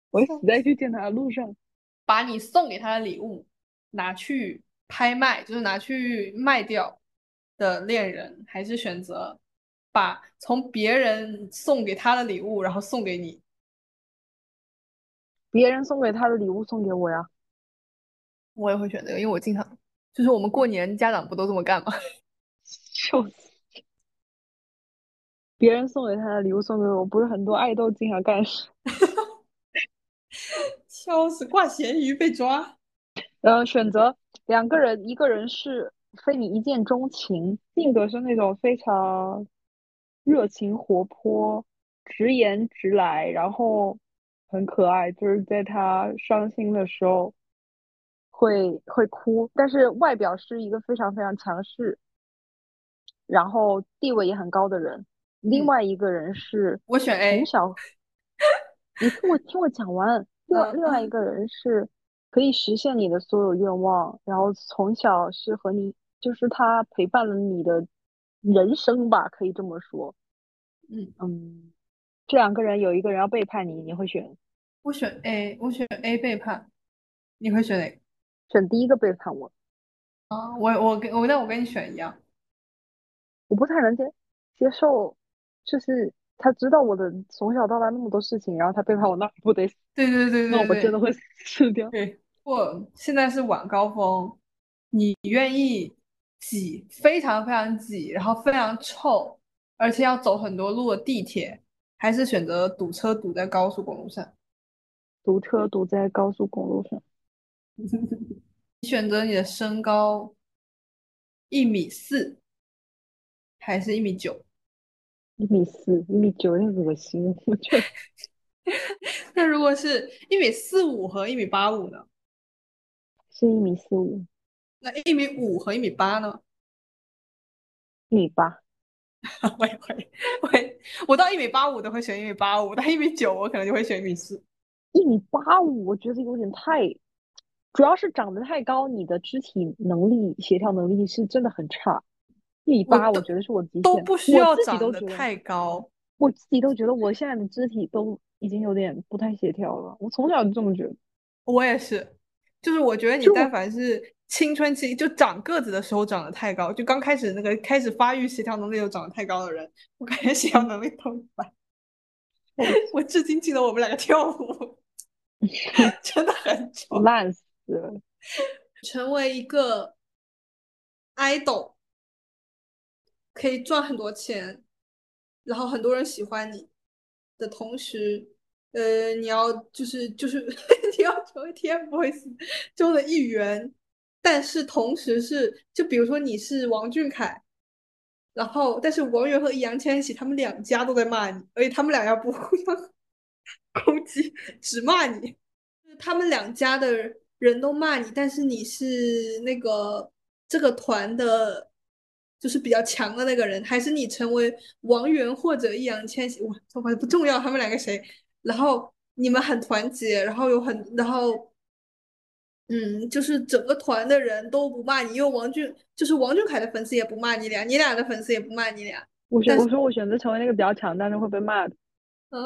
我会死在去见他的路上。把你送给他的礼物拿去拍卖，就是拿去卖掉的恋人，还是选择把从别人送给他的礼物，然后送给你？别人送给他的礼物送给我呀？我也会选择，因为我经常就是我们过年家长不都这么干吗？笑 死。别人送给他的礼物送给我，不是很多爱豆经常干事。笑死，挂咸鱼被抓。呃，选择两个人，一个人是非你一见钟情，性格是那种非常热情活泼、直言直来，然后很可爱，就是在他伤心的时候会会哭，但是外表是一个非常非常强势，然后地位也很高的人。另外一个人是，我选 A。从小，你听我听我讲完。另外另外一个人是，可以实现你的所有愿望，然后从小是和你，就是他陪伴了你的人生吧，可以这么说。嗯嗯，这两个人有一个人要背叛你，你会选？我选 A，我选 A 背叛。你会选哪个？选第一个背叛我。啊，我我跟我那我跟你选一样。我不太能接接受。就是他知道我的从小到大那么多事情，然后他背叛我，那不得死？对对对对，那我真的会死掉。对，我现在是晚高峰，你愿意挤非常非常挤，然后非常臭，而且要走很多路的地铁，还是选择堵车堵在高速公路上？堵车堵在高速公路上。你选择你的身高一米四，还是一米九？一米四，一米九，有点恶心。我觉得，那如果是一米四五和一米八五呢？是一米四五。那一米五和一米八呢？一米八。我也会，我我到一米八五都会选一米八五，但一米九我可能就会选一米四。一米八五，我觉得有点太，主要是长得太高，你的肢体能力、协调能力是真的很差。一米八，我觉得是我极限，都不需我自己要长得，太高。我自己都觉得我现在的肢体都已经有点不太协调了。我从小就这么觉得，我也是，就是我觉得你但凡是青春期就长个子的时候长得太高，就刚开始那个开始发育协调能力又长得太高的人，我感觉协调能力都一般。我至今记得我们两个跳舞，真的很丑。烂死了。成为一个 idol，可以赚很多钱，然后很多人喜欢你的同时，呃，你要就是就是 你要成为 TFBOYS 中的一员，但是同时是就比如说你是王俊凯，然后但是王源和易烊千玺他们两家都在骂你，而且他们两家不互相 攻击，只骂你，他们两家的人都骂你，但是你是那个这个团的。就是比较强的那个人，还是你成为王源或者易烊千玺，我我不重要，他们两个谁？然后你们很团结，然后有很，然后嗯，就是整个团的人都不骂你，因为王俊就是王俊凯的粉丝也不骂你俩，你俩的粉丝也不骂你俩。我选我说我选择成为那个比较强，但是会被骂的。嗯，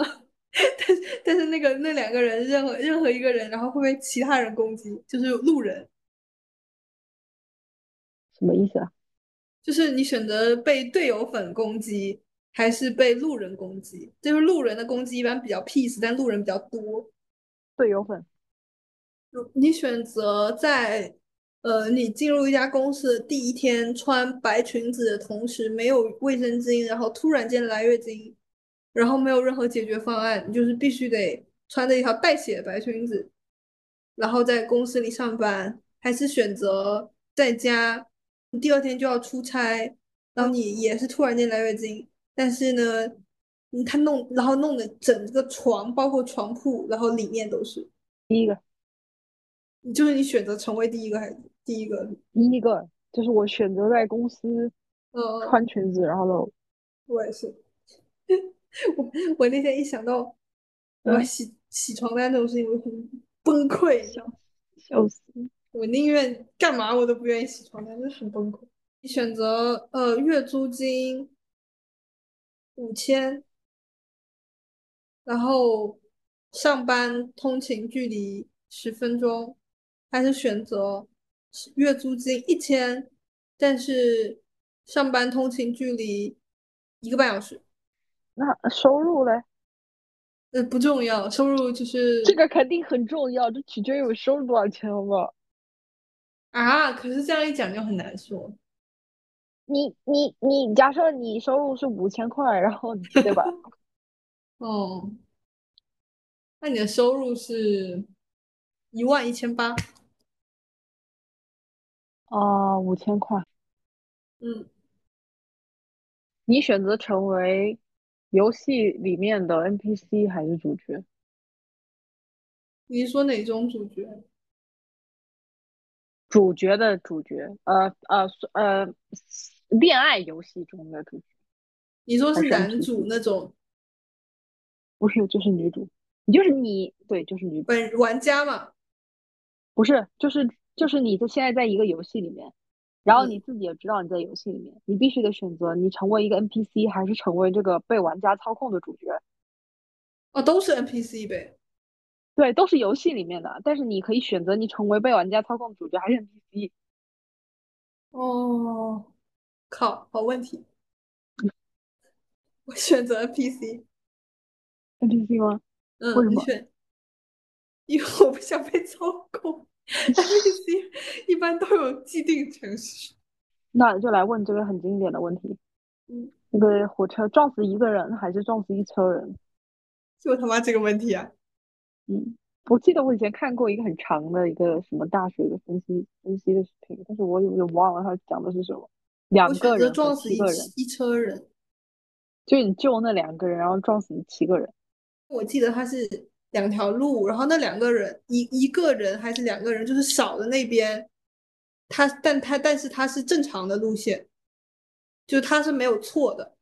但是但是那个那两个人，任何任何一个人，然后会被其他人攻击，就是路人。什么意思啊？就是你选择被队友粉攻击，还是被路人攻击？就是路人的攻击一般比较 peace，但路人比较多。队友粉。你选择在呃，你进入一家公司的第一天穿白裙子的同时没有卫生巾，然后突然间来月经，然后没有任何解决方案，你就是必须得穿着一条带血的白裙子，然后在公司里上班，还是选择在家？你第二天就要出差，然后你也是突然间来月经，但是呢，他弄，然后弄的整个床，包括床铺，然后里面都是。第一个，就是你选择成为第一个还是第一个？第一个就是我选择在公司，呃，穿裙子，然后呢。我也是。我我那天一想到我要洗洗床单这种事情，我就很崩溃，笑笑死。我宁愿干嘛我都不愿意起床单，真的很崩溃。你选择呃月租金五千，然后上班通勤距离十分钟，还是选择月租金一千，但是上班通勤距离一个半小时？那收入嘞？呃，不重要，收入就是这个肯定很重要，这取决于我收入多少钱，好不好？啊，可是这样一讲就很难说。你你你，假设你收入是五千块，然后对吧？哦，那你的收入是一万一千八。哦，五千块。嗯，你选择成为游戏里面的 NPC 还是主角？你说哪种主角？主角的主角，呃呃呃，恋爱游戏中的主角。你说是男主那种？不是，就是女主。你就是你，对，就是女本玩家嘛？不是，就是就是你，就现在在一个游戏里面，然后你自己也知道你在游戏里面，你必须得选择你成为一个 NPC 还是成为这个被玩家操控的主角。哦，都是 NPC 呗。对，都是游戏里面的，但是你可以选择你成为被玩家操控主角还是 NPC。哦，靠，好问题。我选择 NPC。NPC 吗？嗯，为什么？因为我不想被操控。NPC 一般都有既定程序。那就来问这个很经典的问题：嗯，那个火车撞死一个人还是撞死一车人？就他妈这个问题啊！嗯，我记得我以前看过一个很长的一个什么大学的分析分析的视频，但是我有点忘了他讲的是什么。两个人撞死一个人，一车人，就你救那两个人，然后撞死七个人。我记得他是两条路，然后那两个人一一个人还是两个人，就是少的那边，他但他但是他是正常的路线，就是他是没有错的。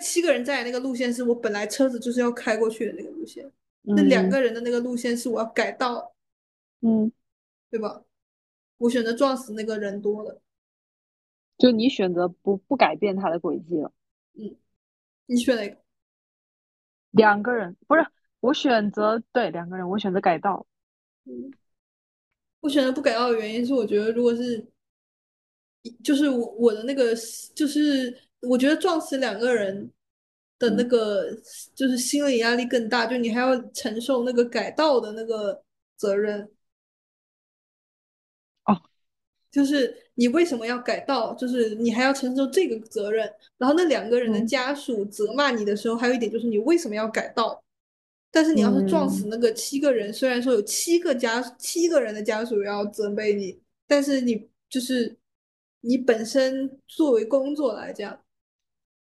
七个人在那个路线是我本来车子就是要开过去的那个路线。那两个人的那个路线是我要改道，嗯，对吧？我选择撞死那个人多了。就你选择不不改变他的轨迹了。嗯，你选哪个？两个人不是我选择对两个人，我选择改道。嗯，我选择不改道的原因是，我觉得如果是，就是我我的那个，就是我觉得撞死两个人的那个，就是心理压力更大，就你还要承受那个改道的那个责任。哦，就是你为什么要改道？就是你还要承受这个责任。然后那两个人的家属责骂你的时候，还有一点就是你为什么要改道？但是你要是撞死那个七个人，虽然说有七个家七个人的家属要责备你，但是你就是你本身作为工作来讲，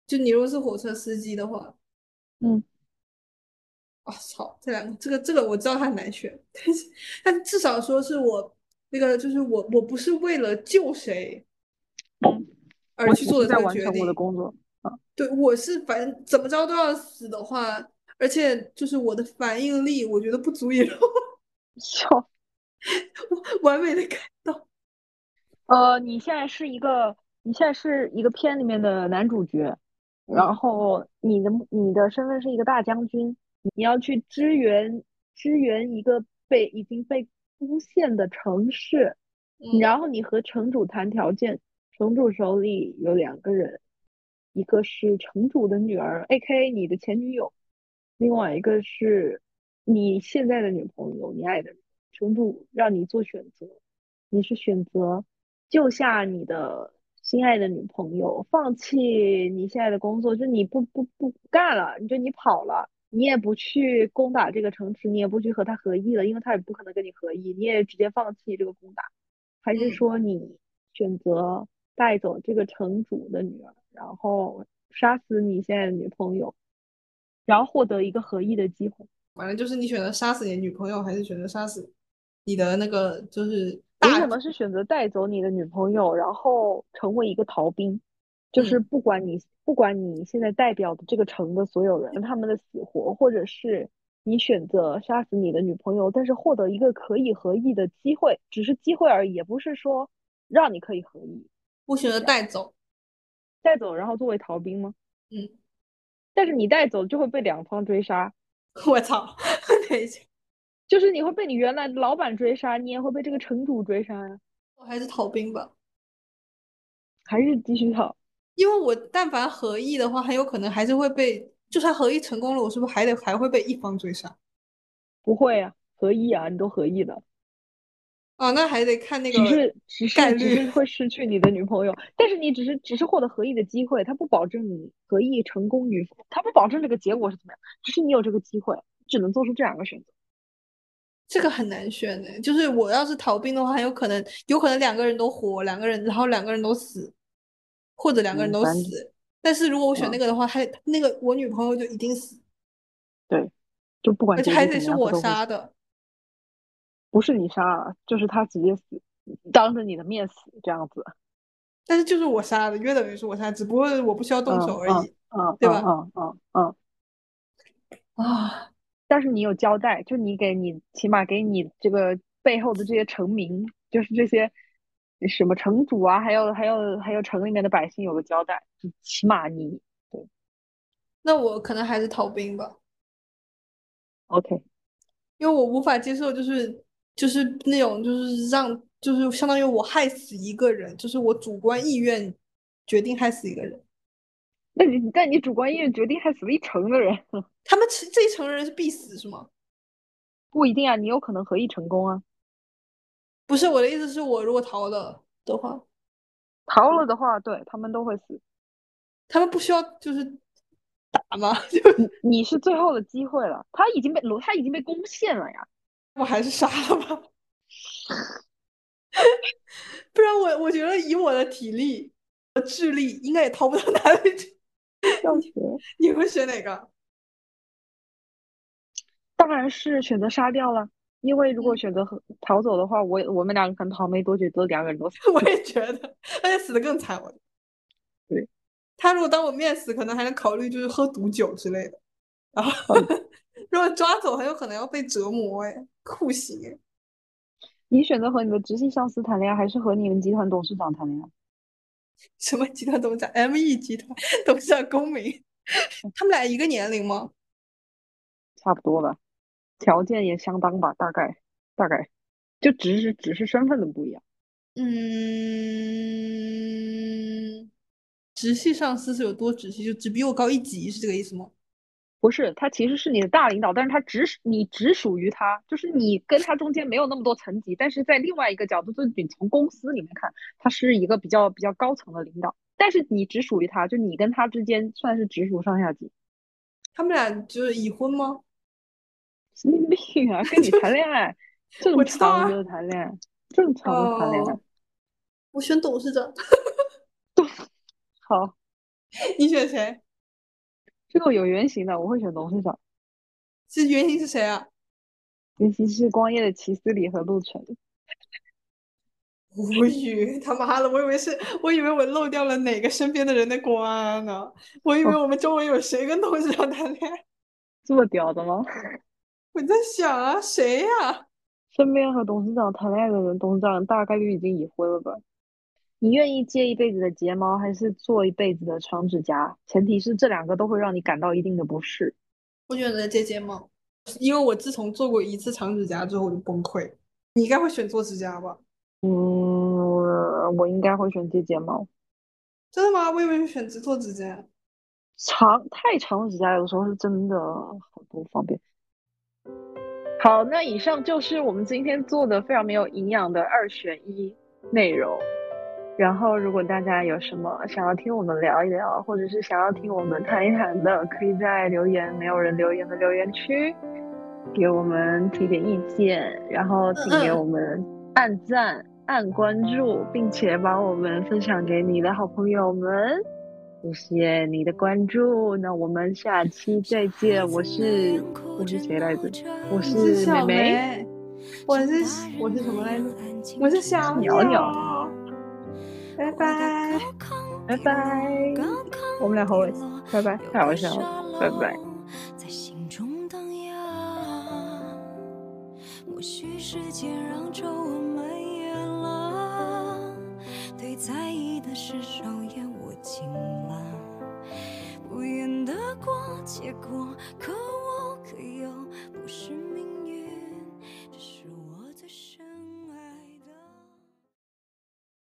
就你如果是火车司机的话，嗯，啊操，这两个这个这个我知道它很难选，但是但至少说是我那个就是我我不是为了救谁，嗯，而去做的在完成我的工作啊，对，我是反正怎么着都要死的话。而且就是我的反应力，我觉得不足以让笑 完美的改到。呃，你现在是一个，你现在是一个片里面的男主角，然后你的你的身份是一个大将军，你要去支援支援一个被已经被攻陷的城市，然后你和城主谈条件，城主手里有两个人，一个是城主的女儿，A.K. 你的前女友。另外一个是你现在的女朋友，你爱的人，城主让你做选择，你是选择救下你的心爱的女朋友，放弃你现在的工作，就你不不不干了，你就你跑了，你也不去攻打这个城池，你也不去和他合议了，因为他也不可能跟你合议，你也直接放弃这个攻打，还是说你选择带走这个城主的女儿，然后杀死你现在的女朋友？然后获得一个合意的机会，反正就是你选择杀死你女朋友，还是选择杀死你的那个，就是为什么是选择带走你的女朋友，然后成为一个逃兵？就是不管你不管你现在代表的这个城的所有人他们的死活，或者是你选择杀死你的女朋友，但是获得一个可以合意的机会，只是机会而已，也不是说让你可以合意。我选择带走，带走，然后作为逃兵吗？嗯。但是你带走就会被两方追杀，我操！等一下，就是你会被你原来老板追杀，你也会被这个城主追杀呀。我还是逃兵吧，还是继续逃？因为我但凡合意的话，很有可能还是会被，就算合意成功了，我是不是还得还会被一方追杀？不会啊，合意啊，你都合意的。哦，那还得看那个，只是只是只是会失去你的女朋友，但是你只是只是获得合意的机会，他不保证你合意成功与否，他不保证这个结果是怎么样，只是你有这个机会，只能做出这两个选择。这个很难选的，就是我要是逃兵的话，很有可能有可能两个人都活，两个人然后两个人都死，或者两个人都死。但是如果我选那个的话，他那个我女朋友就一定死。对，就不管而且还得是我杀的。不是你杀，就是他直接死，当着你的面死这样子。但是就是我杀的，约等于是我杀，只不过我不需要动手而已，嗯，对吧？嗯嗯嗯。啊！但是你有交代，就你给你起码给你这个背后的这些臣民，就是这些什么城主啊，还有还有还有城里面的百姓有个交代，起码你对。那我可能还是逃兵吧。OK，因为我无法接受，就是。就是那种，就是让，就是相当于我害死一个人，就是我主观意愿决定害死一个人。那你，但你主观意愿决定害死了一城的人，他们这这一城人是必死是吗？不一定啊，你有可能合意成功啊。不是我的意思，是我如果逃了的话，逃了的话，对他们都会死。他们不需要就是打吗？你你是最后的机会了，他已经被罗，他已经被攻陷了呀。我还是杀了吧，不然我我觉得以我的体力和智力，应该也逃不到哪里去。你会选哪个？当然是选择杀掉了，因为如果选择逃走的话，我我们两个可能逃没多久，都两个人都死。我也觉得，而且死的更惨。我对，他如果当我面死，可能还能考虑就是喝毒酒之类的。然后。如果抓走，很有可能要被折磨，哎，酷刑哎！你选择和你的直系上司谈恋爱，还是和你们集团董事长谈恋爱？什么集团董事长？M.E 集团董事长公明，他们俩一个年龄吗？差不多吧，条件也相当吧，大概大概，就只是只是身份的不一样。嗯，直系上司是有多直系？就只比我高一级，是这个意思吗？不是，他其实是你的大领导，但是他只你只属于他，就是你跟他中间没有那么多层级，但是在另外一个角度，就是你从公司里面看，他是一个比较比较高层的领导，但是你只属于他，就你跟他之间算是直属上下级。他们俩就是已婚吗？神经病啊！跟你谈恋爱，正常的谈恋爱，正常的谈恋爱。我选董事长。好，你选谁？这个有原型的，我会选董事长。是原型是谁啊？原型是光夜的齐思礼和陆晨。无语，他妈的，我以为是，我以为我漏掉了哪个身边的人的关呢？我以为我们周围有谁跟董事长谈恋爱？这么屌的吗？我在想啊，谁呀？身边和董事长谈恋爱的人，董事长大概率已经已婚了吧？你愿意接一辈子的睫毛，还是做一辈子的长指甲？前提是这两个都会让你感到一定的不适。我选择接睫毛，因为我自从做过一次长指甲之后我就崩溃。你应该会选做指甲吧？嗯，我我应该会选接睫毛。真的吗？我以为你选择做指甲。长太长的指甲有时候是真的很不方便。好，那以上就是我们今天做的非常没有营养的二选一内容。然后，如果大家有什么想要听我们聊一聊，或者是想要听我们谈一谈的，可以在留言没有人留言的留言区给我们提点意见。然后，请给我们按赞、按关注，并且把我们分享给你的好朋友们。谢谢你的关注，那我们下期再见。我是我是谁来着？我是美美。我是我是什么来着？我是小鸟鸟。拜拜拜拜，我们俩好，拜拜，太好笑了，拜拜。在意的事少言我尽了，不言得过结果，可我可又不是。